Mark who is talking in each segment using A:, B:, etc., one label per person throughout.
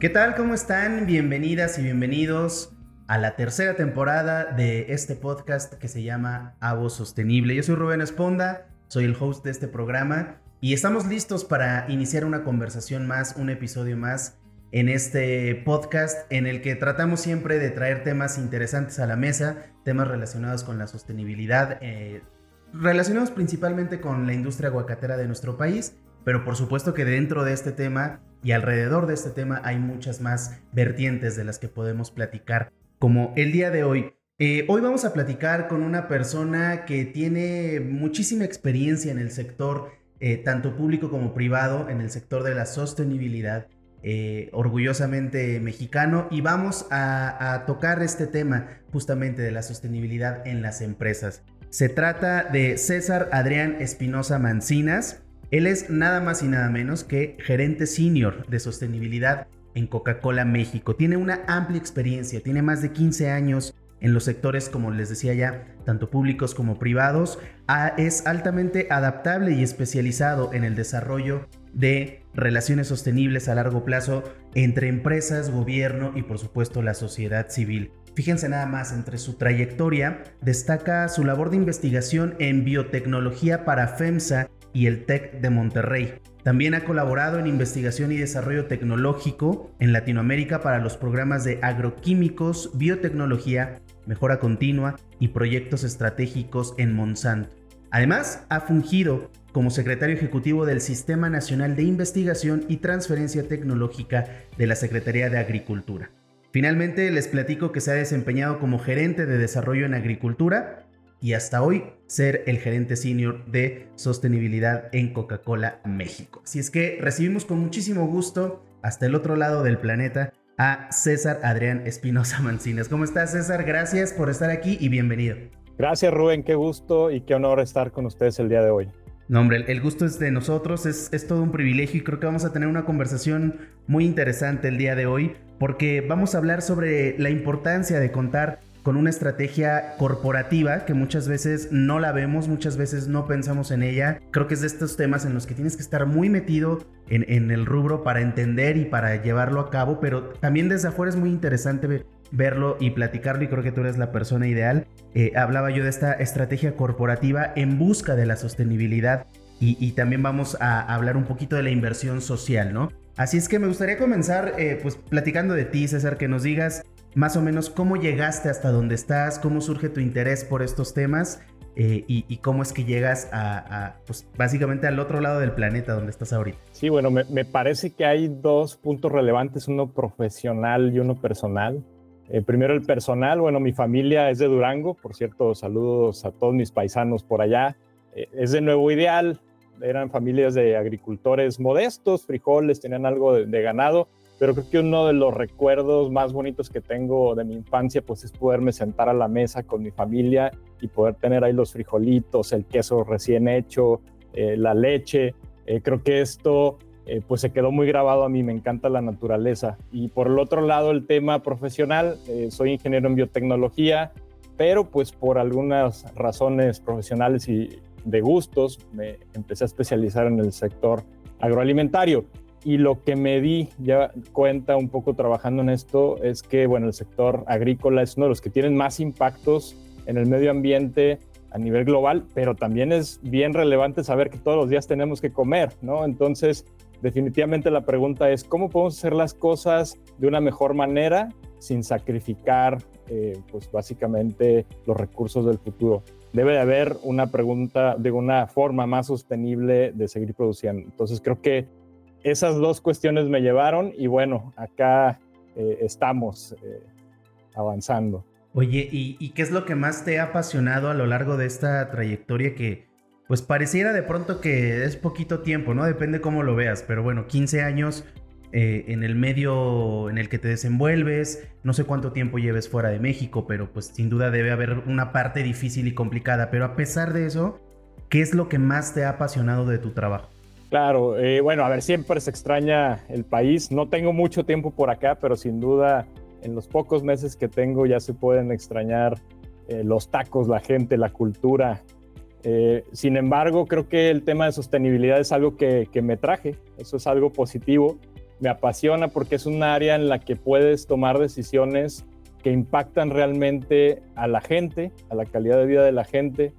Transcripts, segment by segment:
A: ¿Qué tal? ¿Cómo están? Bienvenidas y bienvenidos a la tercera temporada de este podcast que se llama Avo Sostenible. Yo soy Rubén Esponda, soy el host de este programa y estamos listos para iniciar una conversación más, un episodio más en este podcast en el que tratamos siempre de traer temas interesantes a la mesa, temas relacionados con la sostenibilidad, eh, relacionados principalmente con la industria aguacatera de nuestro país, pero por supuesto que dentro de este tema y alrededor de este tema hay muchas más vertientes de las que podemos platicar, como el día de hoy. Eh, hoy vamos a platicar con una persona que tiene muchísima experiencia en el sector, eh, tanto público como privado, en el sector de la sostenibilidad eh, orgullosamente mexicano y vamos a, tocar este tema justamente de la sostenibilidad en las empresas. Se trata de César Adrián Espinosa Mancinas. Él es nada más y nada menos que gerente senior de sostenibilidad en Coca-Cola México. Tiene una amplia experiencia, tiene más de 15 años en los sectores, como les decía ya, tanto públicos como privados. Ah, es altamente adaptable y especializado en el desarrollo de relaciones sostenibles a largo plazo entre empresas, gobierno y por supuesto la sociedad civil. Fíjense nada más, entre su trayectoria destaca su labor de investigación en biotecnología para FEMSA y el TEC de Monterrey. También ha colaborado en investigación y desarrollo tecnológico en Latinoamérica para los programas de agroquímicos, biotecnología, mejora continua y proyectos estratégicos en Monsanto. Además, ha fungido como secretario ejecutivo del Sistema Nacional de Investigación y Transferencia Tecnológica de la Secretaría de Agricultura. Finalmente, les platico que se ha desempeñado como gerente de desarrollo en agricultura y hasta hoy ser el gerente senior de sostenibilidad en Coca-Cola México. Así es que recibimos con muchísimo gusto hasta el otro lado del planeta a César Adrián Espinosa Mancinas. ¿Cómo estás César? Gracias por estar aquí y bienvenido.
B: Gracias Rubén, qué gusto y qué honor estar con ustedes el día de hoy.
A: No, hombre, el gusto es de nosotros, es, es, todo un privilegio y creo que vamos a tener una conversación muy interesante el día de hoy porque vamos a hablar sobre la importancia de contar con una estrategia corporativa que muchas veces no la vemos, muchas veces no pensamos en ella. Creo que es de estos temas en los que tienes que estar muy metido en, el rubro para entender y para llevarlo a cabo, pero también desde afuera es muy interesante verlo y platicarlo y creo que tú eres la persona ideal. Eh, hablaba yo de esta estrategia corporativa en busca de la sostenibilidad y, también vamos a hablar un poquito de la inversión social, ¿no? Así es que me gustaría comenzar eh, pues platicando de ti, César, que nos digas más o menos cómo llegaste hasta donde estás, cómo surge tu interés por estos temas eh, y, cómo es que llegas a, pues básicamente al otro lado del planeta donde estás ahorita.
B: Sí, bueno, me, me parece que hay dos puntos relevantes, uno profesional y uno personal. Eh, primero el personal, bueno, mi familia es de Durango, por cierto, saludos a todos mis paisanos por allá. Eh, es de Nuevo Ideal, eran familias de agricultores modestos, frijoles, tenían algo de, ganado, pero creo que uno de los recuerdos más bonitos que tengo de mi infancia, pues es poderme sentar a la mesa con mi familia y poder tener ahí los frijolitos, el queso recién hecho, eh, la leche. creo que esto eh, pues se quedó muy grabado a mí, me encanta la naturaleza. Y por el otro lado, el tema profesional, eh, soy ingeniero en biotecnología, pero pues por algunas razones profesionales y de gustos, me empecé a especializar en el sector agroalimentario. Y lo que me di ya cuenta un poco trabajando en esto es que, bueno, el sector agrícola es uno de los que tienen más impactos en el medio ambiente a nivel global, pero también es bien relevante saber que todos los días tenemos que comer, ¿no? Entonces, definitivamente la pregunta es cómo podemos hacer las cosas de una mejor manera sin sacrificar, eh, pues básicamente los recursos del futuro. Debe de haber una pregunta de una forma más sostenible de seguir produciendo. Entonces creo que esas dos cuestiones me llevaron y bueno, acá eh, estamos eh, avanzando.
A: Oye, ¿y, ¿y qué es lo que más te ha apasionado a lo largo de esta trayectoria que, pues pareciera de pronto que es poquito tiempo, ¿no? Depende cómo lo veas, pero bueno, 15 años eh, en el medio en el que te desenvuelves, no sé cuánto tiempo lleves fuera de México, pero pues sin duda debe haber una parte difícil y complicada, pero a pesar de eso, ¿qué es lo que más te ha apasionado de tu trabajo?
B: Claro, eh, bueno, a ver, siempre se extraña el país, no tengo mucho tiempo por acá, pero sin duda en los pocos meses que tengo ya se pueden extrañar eh, los tacos, la gente, la cultura, eh, sin embargo, creo que el tema de sostenibilidad es algo que, me traje, eso es algo positivo. me apasiona porque es un área en la que puedes tomar decisiones que impactan realmente a la gente, a la calidad de vida de la gente,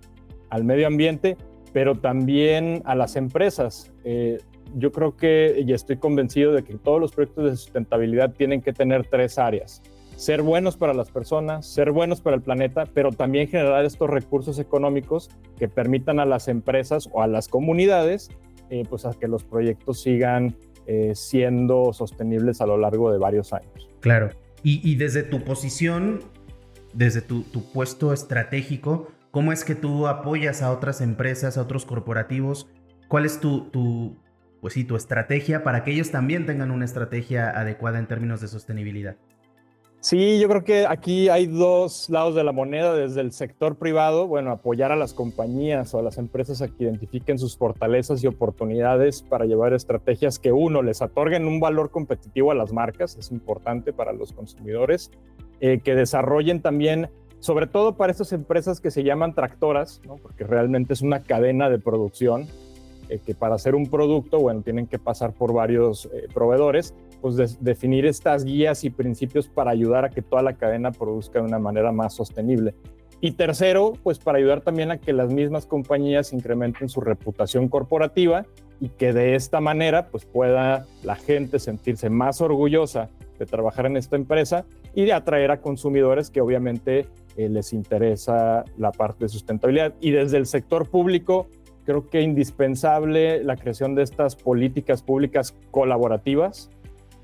B: al medio ambiente, pero también a las empresas. Eh, yo creo que, y estoy convencido de que todos los proyectos de sustentabilidad tienen que tener tres áreas. Ser buenos para las personas, ser buenos para el planeta, pero también generar estos recursos económicos que permitan a las empresas o a las comunidades eh, pues a que los proyectos sigan eh, siendo sostenibles a lo largo de varios años.
A: Claro. Y, desde tu posición, desde tu, puesto estratégico, ¿cómo es que tú apoyas a otras empresas, a otros corporativos? ¿Cuál es tu, tu, pues sí, tu estrategia para que ellos también tengan una estrategia adecuada en términos de sostenibilidad?
B: Sí, yo creo que aquí hay dos lados de la moneda. Desde el sector privado, bueno, apoyar a las compañías o a las empresas a que identifiquen sus fortalezas y oportunidades para llevar estrategias que uno les otorguen un valor competitivo a las marcas, es importante para los consumidores, eh, que desarrollen también, sobre todo para estas empresas que se llaman tractoras, porque realmente es una cadena de producción eh, que para hacer un producto, bueno, tienen que pasar por varios eh, proveedores, pues definir estas guías y principios para ayudar a que toda la cadena produzca de una manera más sostenible. Y tercero, pues para ayudar también a que las mismas compañías incrementen su reputación corporativa y que de esta manera pues pueda la gente sentirse más orgullosa de trabajar en esta empresa y de atraer a consumidores que obviamente eh, les interesa la parte de sustentabilidad. Y desde el sector público, creo que indispensable la creación de estas políticas públicas colaborativas,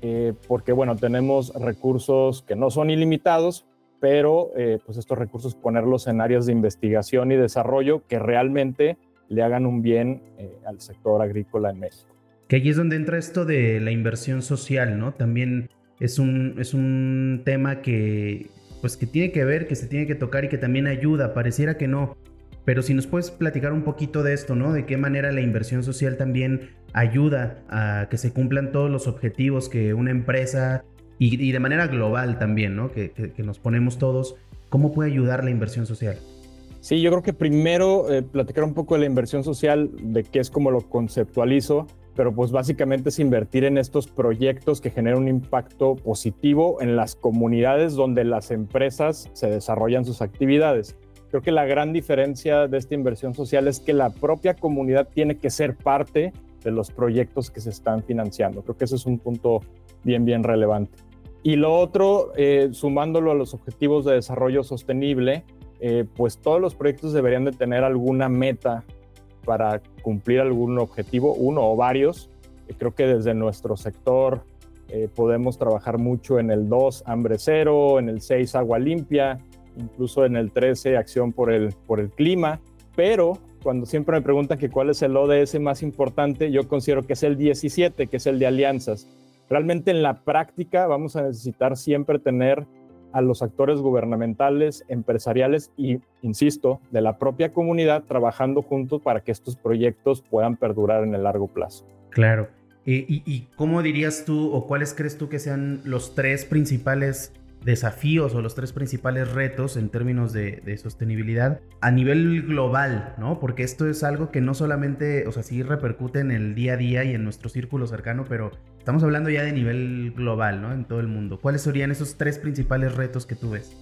B: eh, porque bueno, tenemos recursos que no son ilimitados, pero eh, pues estos recursos ponerlos en áreas de investigación y desarrollo que realmente le hagan un bien eh, al sector agrícola en México.
A: Que allí es donde entra esto de la inversión social, ¿no? También es un, es un tema que, pues que tiene que ver, que se tiene que tocar y que también ayuda. Pareciera que no, pero si nos puedes platicar un poquito de esto, ¿no? De qué manera la inversión social también ayuda a que se cumplan todos los objetivos que una empresa y, de manera global también, ¿no? Que, nos ponemos todos. ¿Cómo puede ayudar la inversión social?
B: Sí, yo creo que primero eh, platicar un poco de la inversión social, de qué es como lo conceptualizo, pero pues básicamente es invertir en estos proyectos que generan un impacto positivo en las comunidades donde las empresas se desarrollan sus actividades. Creo que la gran diferencia de esta inversión social es que la propia comunidad tiene que ser parte de los proyectos que se están financiando. Creo que ese es un punto bien, bien relevante. Y lo otro, eh, sumándolo a los objetivos de desarrollo sostenible, eh, pues todos los proyectos deberían de tener alguna meta para cumplir algún objetivo, uno o varios. Eh, creo que desde nuestro sector podemos trabajar mucho en el 2, hambre cero, en el 6, agua limpia, incluso en el 13, acción por el, por el clima, pero cuando siempre me preguntan que cuál es el ODS más importante, yo considero que es el 17, que es el de alianzas. Realmente en la práctica vamos a necesitar siempre tener a los actores gubernamentales, empresariales y, insisto, de la propia comunidad trabajando juntos para que estos proyectos puedan perdurar en el largo plazo.
A: Claro. Eh, y, ¿Y cómo dirías tú o cuáles crees tú que sean los tres principales desafíos o los tres principales retos en términos de, sostenibilidad a nivel global, ¿no? Porque esto es algo que no solamente, o sea, sí repercute en el día a día y en nuestro círculo cercano, pero estamos hablando ya de nivel global, ¿no? En todo el mundo. ¿Cuáles serían esos tres principales retos que tú ves?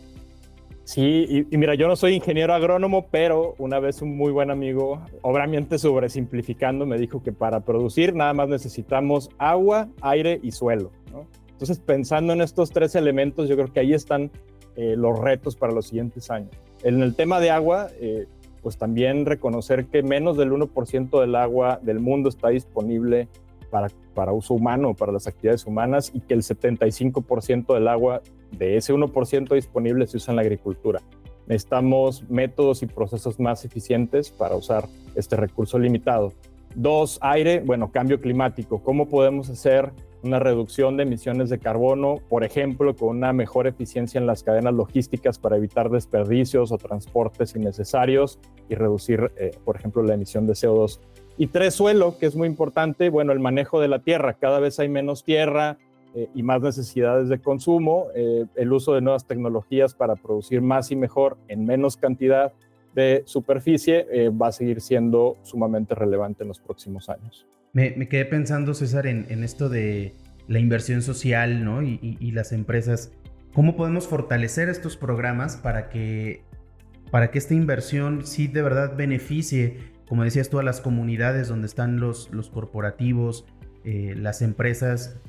B: Sí, y, mira, yo no soy ingeniero agrónomo, pero una vez un muy buen amigo, obviamente sobresimplificando, me dijo que para producir nada más necesitamos agua, aire y suelo, ¿no? Entonces, pensando en estos tres elementos, yo creo que ahí están eh, los retos para los siguientes años. En el tema de agua, eh, pues también reconocer que menos del 1% del agua del mundo está disponible para, para uso humano, para las actividades humanas, y que el 75% del agua de ese 1% disponible se usa en la agricultura. Necesitamos métodos y procesos más eficientes para usar este recurso limitado. Dos, aire, bueno, cambio climático. ¿Cómo podemos hacer una reducción de emisiones de carbono, por ejemplo, con una mejor eficiencia en las cadenas logísticas para evitar desperdicios o transportes innecesarios y reducir, eh, por ejemplo, la emisión de CO2. Y tres, suelo, que es muy importante, bueno, el manejo de la tierra. Cada vez hay menos tierra eh, y más necesidades de consumo. Eh, el uso de nuevas tecnologías para producir más y mejor en menos cantidad de superficie va a seguir siendo sumamente relevante en los próximos años.
A: Me, quedé pensando, César, en, esto de, la inversión social ¿no? y, las empresas, ¿cómo podemos fortalecer estos programas para que, para que esta inversión sí de verdad beneficie, como decías tú, a las comunidades donde están los, corporativos, eh, las empresas?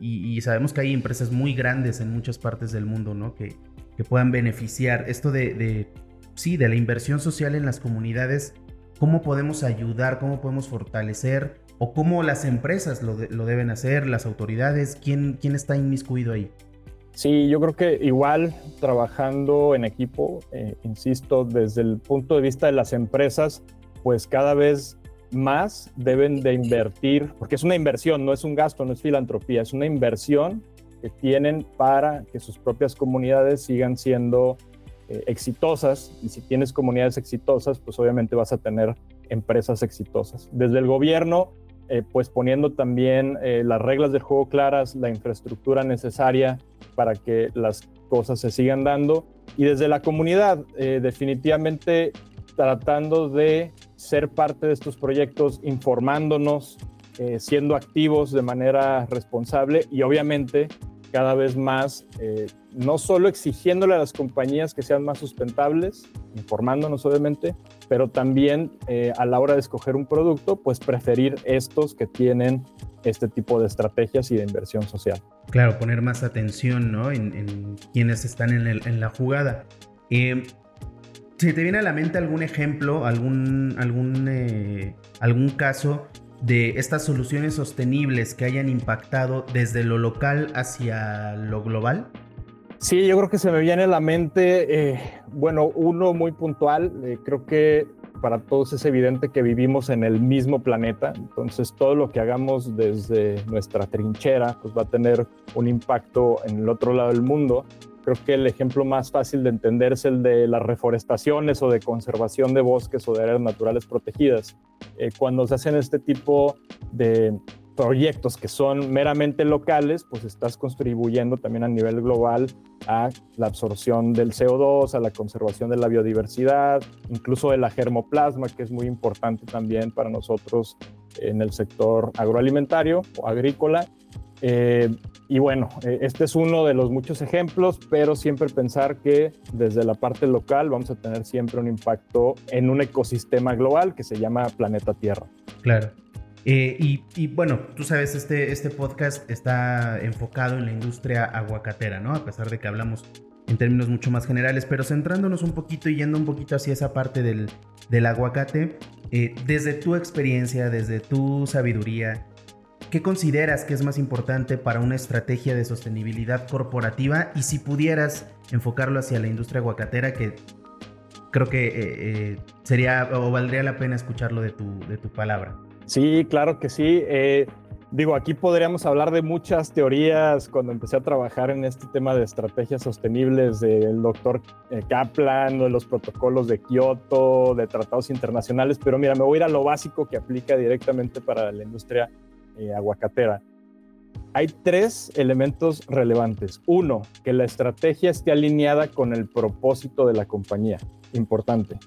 A: Y, sabemos que hay empresas muy grandes en muchas partes del mundo, ¿no? Que, que puedan beneficiar. Esto de, sí, de la inversión social en las comunidades, ¿cómo podemos ayudar? ¿Cómo podemos fortalecer? O cómo las empresas lo, deben hacer, las autoridades, ¿quién, quién está inmiscuido ahí.
B: Sí, yo creo que igual trabajando en equipo, eh, insisto, desde el punto de vista de las empresas, pues cada vez más deben de invertir, porque es una inversión, no es un gasto, no es filantropía, es una inversión que tienen para que sus propias comunidades sigan siendo eh, exitosas. Y si tienes comunidades exitosas, pues obviamente vas a tener empresas exitosas. Desde el gobierno, eh, pues poniendo también eh, las reglas del juego claras, la infraestructura necesaria para que las cosas se sigan dando. Y desde la comunidad, eh, definitivamente tratando de ser parte de estos proyectos, informándonos, siendo activos de manera responsable y obviamente cada vez más, eh, no solo exigiéndole a las compañías que sean más sustentables, informándonos obviamente, pero también eh, a la hora de escoger un producto, pues preferir estos que tienen este tipo de estrategias y de inversión social.
A: Claro, poner más atención ¿no? en, quienes están en, la jugada. Eh, si te viene a la mente algún ejemplo, algún, algún, algún caso de estas soluciones sostenibles que hayan impactado desde lo local hacia lo global?
B: Sí, yo creo que se me viene a la mente, eh, bueno, uno muy puntual, eh, creo que para todos es evidente que vivimos en el mismo planeta, entonces todo lo que hagamos desde nuestra trinchera pues va a tener un impacto en el otro lado del mundo. Creo que el ejemplo más fácil de entender es el de las reforestaciones o de conservación de bosques o de áreas naturales protegidas. Eh, cuando se hacen este tipo de proyectos que son meramente locales, pues estás contribuyendo también a nivel global a la absorción del CO2, a la conservación de la biodiversidad, incluso de la germoplasma, que es muy importante también para nosotros en el sector agroalimentario o agrícola. Eh, y bueno, eh, este es uno de los muchos ejemplos, pero siempre pensar que desde la parte local vamos a tener siempre un impacto en un ecosistema global que se llama planeta Tierra.
A: Claro. Eh, y, bueno, tú sabes, este, este podcast está enfocado en la industria aguacatera, ¿no? A pesar de que hablamos en términos mucho más generales, pero centrándonos un poquito y yendo un poquito hacia esa parte del, del aguacate, desde tu experiencia, desde tu sabiduría, ¿Qué consideras que es más importante para una estrategia de sostenibilidad corporativa? Y si pudieras enfocarlo hacia la industria aguacatera, que creo que eh, eh, sería o valdría la pena escucharlo de tu, de tu palabra.
B: Sí, claro que sí. Eh, digo, aquí podríamos hablar de muchas teorías cuando empecé a trabajar en este tema de estrategias sostenibles del doctor Kaplan, de los protocolos de Kioto, de tratados internacionales, pero mira, me voy a ir a lo básico que aplica directamente para la industria eh, aguacatera, hay tres elementos relevantes. Uno, que la estrategia esté alineada con el propósito de la compañía. Importante.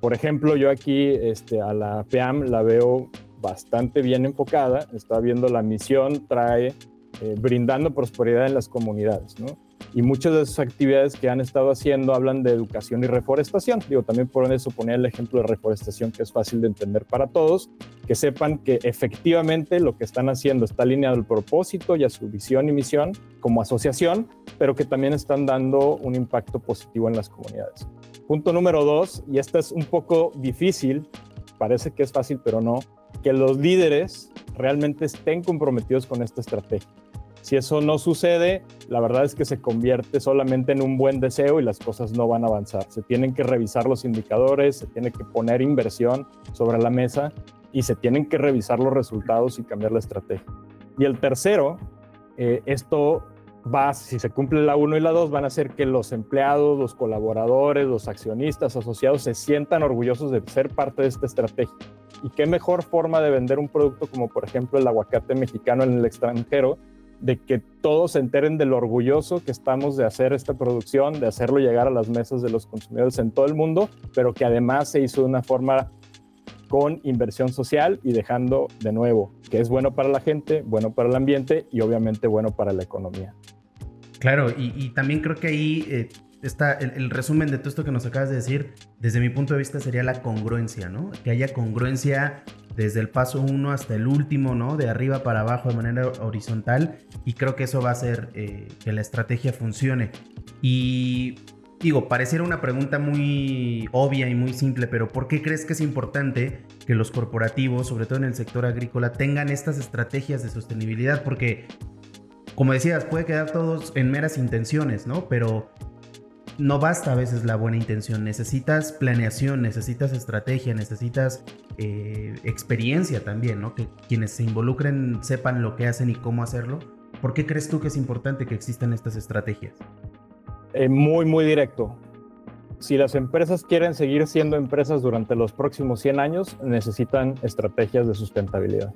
B: Por ejemplo, yo aquí este, a la FEAM la veo bastante bien enfocada. Está viendo la misión, trae eh, brindando prosperidad en las comunidades. ¿no? Y muchas de esas actividades que han estado haciendo hablan de educación y reforestación. Digo, también por eso ponía el ejemplo de reforestación que es fácil de entender para todos, que sepan que efectivamente lo que están haciendo está alineado al propósito y a su visión y misión como asociación, pero que también están dando un impacto positivo en las comunidades. Punto número dos, y esta es un poco difícil, parece que es fácil, pero no, que los líderes realmente estén comprometidos con esta estrategia. Si eso no sucede, la verdad es que se convierte solamente en un buen deseo y las cosas no van a avanzar. Se tienen que revisar los indicadores, se tiene que poner inversión sobre la mesa y se tienen que revisar los resultados y cambiar la estrategia. Y el tercero, eh, esto va, si se cumple la 1 y la 2, van a hacer que los empleados, los colaboradores, los accionistas asociados se sientan orgullosos de ser parte de esta estrategia. Y qué mejor forma de vender un producto como por ejemplo el aguacate mexicano en el extranjero de que todos se enteren de lo orgulloso que estamos de hacer esta producción, de hacerlo llegar a las mesas de los consumidores en todo el mundo, pero que además se hizo de una forma con inversión social y dejando de nuevo que es bueno para la gente, bueno para el ambiente y obviamente bueno para la economía.
A: Claro, y, también creo que ahí eh, está el, resumen de todo esto que nos acabas de decir, desde mi punto de vista sería la congruencia, ¿no? Que haya congruencia desde el paso uno hasta el último, ¿no? De arriba para abajo de manera horizontal y creo que eso va a hacer eh, que la estrategia funcione. Y digo, pareciera una pregunta muy obvia y muy simple, pero ¿por qué crees que es importante que los corporativos, sobre todo en el sector agrícola, tengan estas estrategias de sostenibilidad? Porque, como decías, puede quedar todos en meras intenciones, ¿no? Pero no basta a veces la buena intención, necesitas planeación, necesitas estrategia, necesitas eh, experiencia también, ¿no? Que quienes se involucren sepan lo que hacen y cómo hacerlo. ¿Por qué crees tú que es importante que existan estas estrategias?
B: Eh, muy, muy directo. Si las empresas quieren seguir siendo empresas durante los próximos 100 años, necesitan estrategias de sustentabilidad.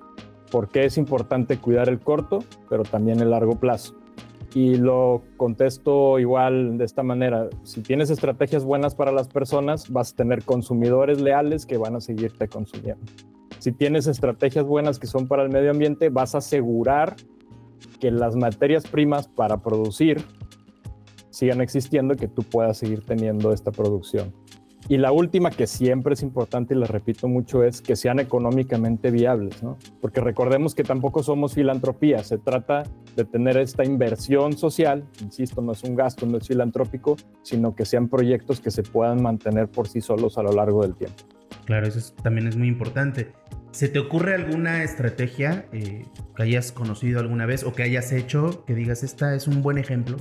B: Porque es importante cuidar el corto, pero también el largo plazo. Y lo contesto igual de esta manera. Si tienes estrategias buenas para las personas, vas a tener consumidores leales que van a seguirte consumiendo. Si tienes estrategias buenas que son para el medio ambiente, vas a asegurar que las materias primas para producir sigan existiendo que tú puedas seguir teniendo esta producción. Y la última que siempre es importante y la repito mucho es que sean económicamente viables, ¿no? Porque recordemos que tampoco somos filantropía, se trata de tener esta inversión social, insisto, no es un gasto, no es filantrópico, sino que sean proyectos que se puedan mantener por sí solos a lo largo del tiempo.
A: Claro, eso también es muy importante. ¿Se te ocurre alguna estrategia eh, que hayas conocido alguna vez o que hayas hecho que digas, esta es un buen ejemplo?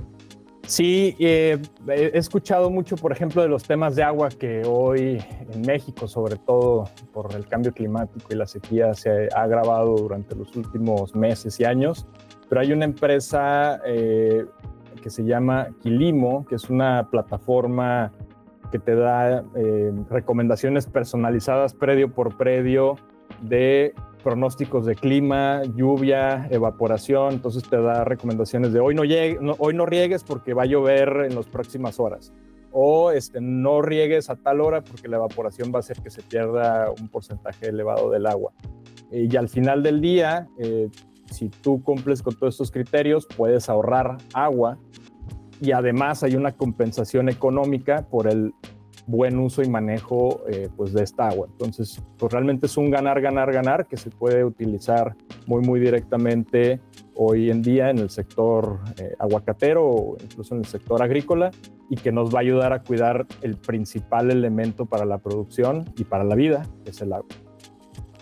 B: Sí, eh, he escuchado mucho, por ejemplo, de los temas de agua que hoy en México, sobre todo por el cambio climático y la sequía, se ha agravado durante los últimos meses y años. Pero hay una empresa eh, que se llama Quilimo, que es una plataforma que te da eh, recomendaciones personalizadas predio por predio de pronósticos de clima, lluvia, evaporación, entonces te da recomendaciones de hoy no, llegue, hoy no riegues porque va a llover en las próximas horas. O este, no riegues a tal hora porque la evaporación va a hacer que se pierda un porcentaje elevado del agua. Y al final del día, eh, si tú cumples con todos estos criterios, puedes ahorrar agua y además hay una compensación económica por el buen uso y manejo eh, pues de esta agua. Entonces, pues realmente es un ganar, ganar, ganar que se puede utilizar muy, muy directamente hoy en día en el sector eh, aguacatero o incluso en el sector agrícola y que nos va a ayudar a cuidar el principal elemento para la producción y para la vida, que es el agua.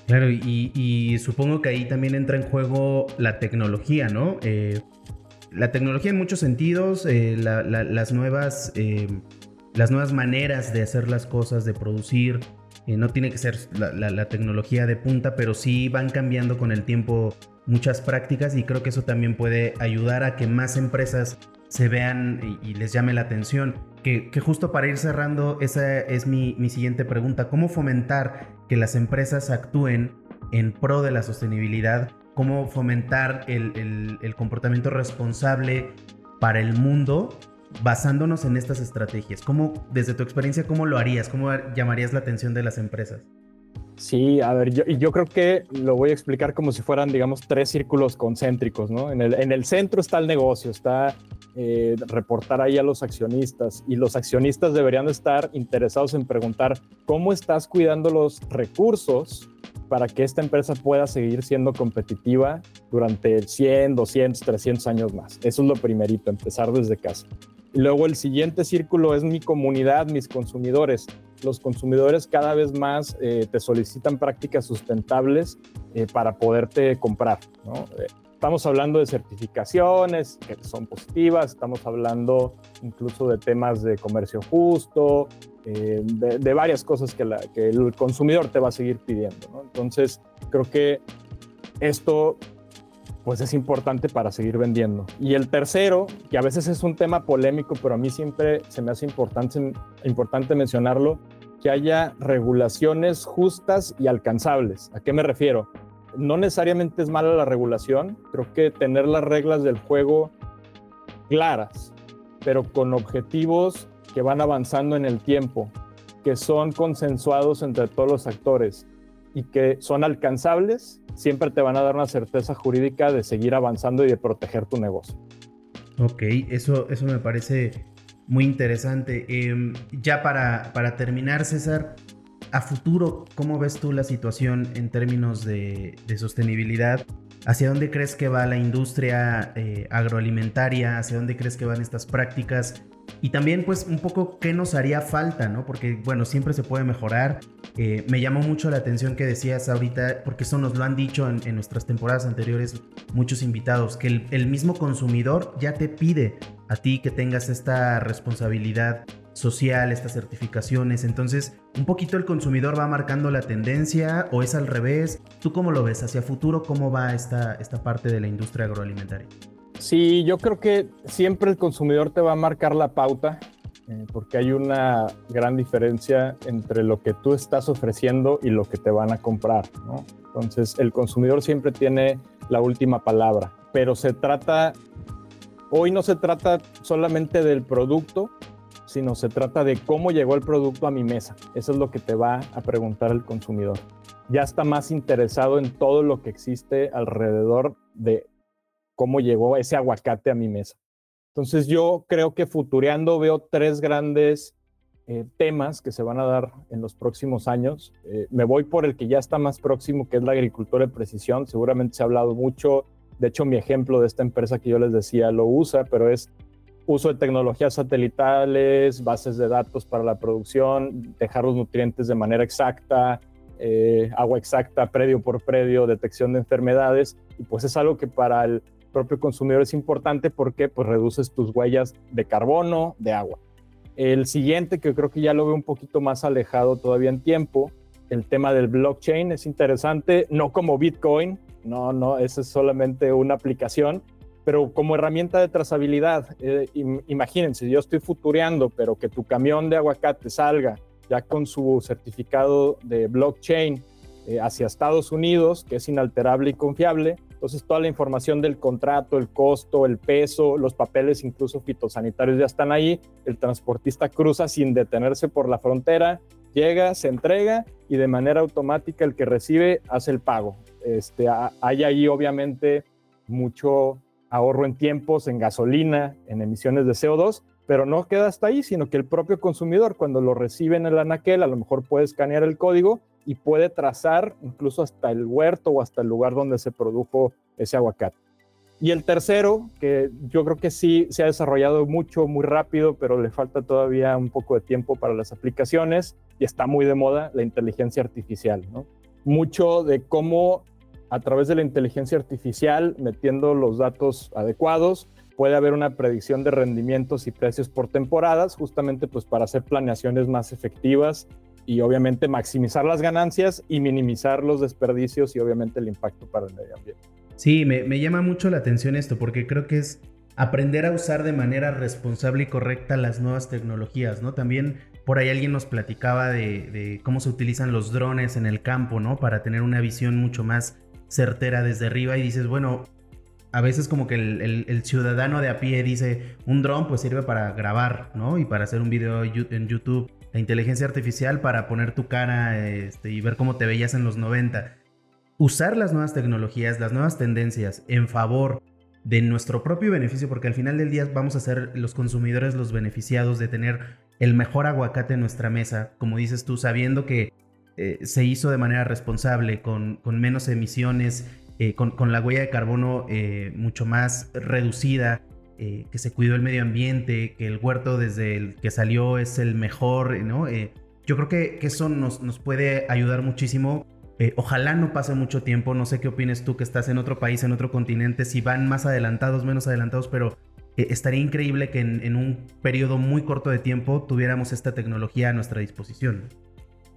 A: Claro, y, supongo que ahí también entra en juego la tecnología, ¿no? Eh, la tecnología en muchos sentidos, las nuevas las nuevas maneras de hacer las cosas, de producir. Eh, no tiene que ser la, tecnología de punta, pero sí van cambiando con el tiempo muchas prácticas y creo que eso también puede ayudar a que más empresas se vean y, les llame la atención. Que, justo para ir cerrando, esa es mi, siguiente pregunta. ¿Cómo fomentar que las empresas actúen en pro de la sostenibilidad? ¿Cómo fomentar el, el comportamiento responsable para el mundo basándonos en estas estrategias? ¿Cómo, desde tu experiencia, cómo lo harías? ¿Cómo llamarías la atención de las empresas?
B: Sí, a ver, yo, yo creo que lo voy a explicar como si fueran, digamos, tres círculos concéntricos, ¿no? En el, en el centro está el negocio, está eh, reportar ahí a los accionistas y los accionistas deberían estar interesados en preguntar cómo estás cuidando los recursos para que esta empresa pueda seguir siendo competitiva durante 100, 200, 300 años más. Eso es lo primerito, empezar desde casa. Luego el siguiente círculo es mi comunidad, mis consumidores. Los consumidores cada vez más eh, te solicitan prácticas sustentables eh, para poderte comprar. Eh, estamos hablando de certificaciones que son positivas, estamos hablando incluso de temas de comercio justo, de, varias cosas que, el consumidor te va a seguir pidiendo. Entonces, creo que esto pues es importante para seguir vendiendo. Y el tercero, que a veces es un tema polémico, pero a mí siempre se me hace importante, mencionarlo, que haya regulaciones justas y alcanzables. ¿A qué me refiero? No necesariamente es mala la regulación, creo que tener las reglas del juego claras, pero con objetivos que van avanzando en el tiempo, que son consensuados entre todos los actores y que son alcanzables, siempre te van a dar una certeza jurídica de seguir avanzando y de proteger tu negocio.
A: Ok, eso, eso me parece muy interesante. Em, ya para, para terminar, César, a futuro, ¿cómo ves tú la situación en términos de, sostenibilidad? ¿Hacia dónde crees que va la industria eh, agroalimentaria? ¿Hacia dónde crees que van estas prácticas? Y también, pues, un poco qué nos haría falta, ¿no? Porque, bueno, siempre se puede mejorar. Eh, me llamó mucho la atención que decías ahorita, porque eso nos lo han dicho en, nuestras temporadas anteriores muchos invitados, que el, el, mismo consumidor ya te pide a ti que tengas esta responsabilidad social, estas certificaciones. Entonces, un poquito el consumidor va marcando la tendencia o es al revés. ¿Tú cómo lo ves? Hacia futuro, ¿cómo va esta, esta parte de la industria agroalimentaria?
B: Sí, yo creo que siempre el consumidor te va a marcar la pauta, eh, porque hay una gran diferencia entre lo que tú estás ofreciendo y lo que te van a comprar. Entonces, el consumidor siempre tiene la última palabra, pero se trata, hoy no se trata solamente del producto, sino se trata de cómo llegó el producto a mi mesa. Eso es lo que te va a preguntar el consumidor. Ya está más interesado en todo lo que existe alrededor de cómo llegó ese aguacate a mi mesa. Entonces yo creo que futureando veo tres grandes eh, temas que se van a dar en los próximos años. Eh, me voy por el que ya está más próximo, que es la agricultura de precisión. Seguramente se ha hablado mucho. De hecho, mi ejemplo de esta empresa que yo les decía lo usa, pero es uso de tecnologías satelitales, bases de datos para la producción, dejar los nutrientes de manera exacta, eh, agua exacta, predio por predio, detección de enfermedades. Y pues es algo que para el propio consumidor es importante porque pues reduces tus huellas de carbono, de agua. El siguiente, que creo que ya lo veo un poquito más alejado todavía en tiempo, el tema del blockchain es interesante, no como Bitcoin, no, no, esa es solamente una aplicación, pero como herramienta de trazabilidad. Eh, imagínense, yo estoy futureando, pero que tu camión de aguacate salga ya con su certificado de blockchain eh, hacia Estados Unidos, que es inalterable y confiable, entonces toda la información del contrato, el costo, el peso, los papeles incluso fitosanitarios ya están ahí. El transportista cruza sin detenerse por la frontera, llega, se entrega y de manera automática el que recibe hace el pago. Este, hay ahí obviamente mucho ahorro en tiempos, en gasolina, en emisiones de CO2, pero no queda hasta ahí, sino que el propio consumidor cuando lo recibe en el anaquel a lo mejor puede escanear el código y puede trazar incluso hasta el huerto o hasta el lugar donde se produjo ese aguacate. Y el tercero, que yo creo que sí se ha desarrollado mucho, muy rápido, pero le falta todavía un poco de tiempo para las aplicaciones y está muy de moda la inteligencia artificial. ¿no? Mucho de cómo a través de la inteligencia artificial, metiendo los datos adecuados, puede haber una predicción de rendimientos y precios por temporadas, justamente pues para hacer planeaciones más efectivas y obviamente maximizar las ganancias y minimizar los desperdicios y obviamente el impacto para el medio ambiente.
A: Sí, me, llama mucho la atención esto porque creo que es aprender a usar de manera responsable y correcta las nuevas tecnologías, ¿no? También por ahí alguien nos platicaba de, cómo se utilizan los drones en el campo, ¿no? Para tener una visión mucho más certera desde arriba y dices, bueno, a veces como que el, ciudadano de a pie dice, un dron pues sirve para grabar, ¿no? Y para hacer un video en YouTube la inteligencia artificial para poner tu cara este, y ver cómo te veías en los 90. Usar las nuevas tecnologías, las nuevas tendencias en favor de nuestro propio beneficio, porque al final del día vamos a ser los consumidores los beneficiados de tener el mejor aguacate en nuestra mesa, como dices tú, sabiendo que eh, se hizo de manera responsable, con menos emisiones, eh, con, con, la huella de carbono eh, mucho más reducida, eh, que se cuidó el medio ambiente, que el huerto desde el que salió es el mejor, ¿no? Eh, yo creo que, eso nos, nos, puede ayudar muchísimo. Eh, ojalá no pase mucho tiempo, no sé qué opines tú que estás en otro país, en otro continente, si van más adelantados, menos adelantados, pero estaría increíble que en, en un periodo muy corto de tiempo tuviéramos esta tecnología a nuestra disposición.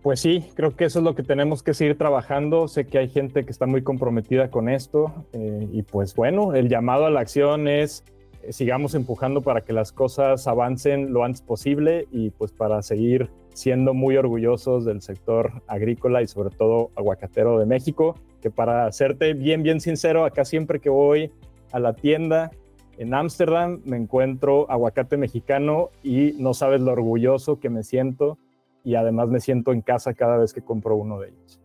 B: Pues sí, creo que eso es lo que tenemos que seguir trabajando. Sé que hay gente que está muy comprometida con esto y pues bueno, el llamado a la acción es sigamos empujando para que las cosas avancen lo antes posible y pues para seguir siendo muy orgullosos del sector agrícola y sobre todo aguacatero de México, que para serte bien, bien sincero, acá siempre que voy a la tienda en Ámsterdam me encuentro aguacate mexicano y no sabes lo orgulloso que me siento y además me siento en casa cada vez que compro uno de ellos.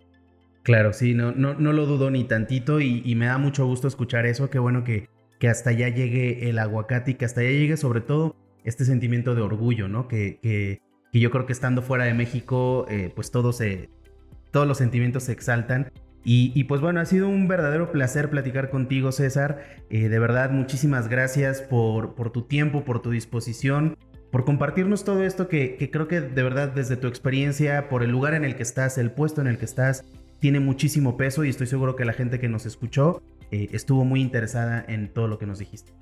A: Claro, sí, no, no, no lo dudo ni tantito y, me da mucho gusto escuchar eso. Qué bueno que, que hasta allá llegue el aguacate y que hasta allá llegue sobre todo este sentimiento de orgullo, ¿no? Que, que, yo creo que estando fuera de México, eh, pues todos, se, todos los sentimientos se exaltan. Y, pues bueno, ha sido un verdadero placer platicar contigo, César. Eh, de verdad, muchísimas gracias por, por tu tiempo, por tu disposición, por compartirnos todo esto que, creo que de verdad desde tu experiencia, por el lugar en el que estás, el puesto en el que estás, tiene muchísimo peso y estoy seguro que la gente que nos escuchó eh, estuvo muy interesada en todo lo que nos dijiste.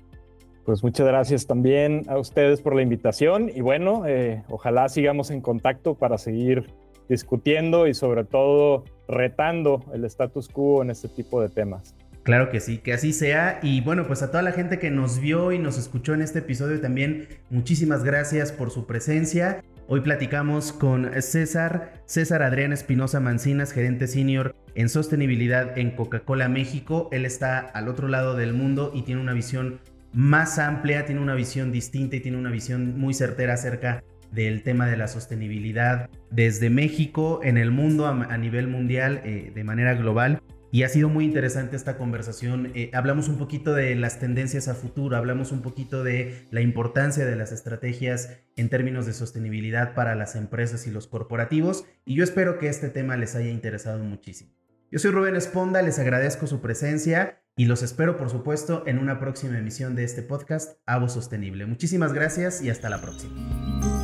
B: Pues muchas gracias también a ustedes por la invitación y bueno, eh, ojalá sigamos en contacto para seguir discutiendo y sobre todo retando el status quo en este tipo de temas.
A: Claro que sí, que así sea. Y bueno, pues a toda la gente que nos vio y nos escuchó en este episodio también, muchísimas gracias por su presencia. Hoy platicamos con César, César Adrián Espinosa Mancinas, gerente senior en sostenibilidad en Coca-Cola México. Él está al otro lado del mundo y tiene una visión más amplia, tiene una visión distinta y tiene una visión muy certera acerca del tema de la sostenibilidad desde México, en el mundo, a, nivel mundial, eh, de manera global. Y ha sido muy interesante esta conversación. Eh, hablamos un poquito de las tendencias a futuro, hablamos un poquito de la importancia de las estrategias en términos de sostenibilidad para las empresas y los corporativos. Y yo espero que este tema les haya interesado muchísimo. Yo soy Rubén Esponda, les agradezco su presencia y los espero, por supuesto, en una próxima emisión de este podcast, Avo Sostenible. Muchísimas gracias y hasta la próxima.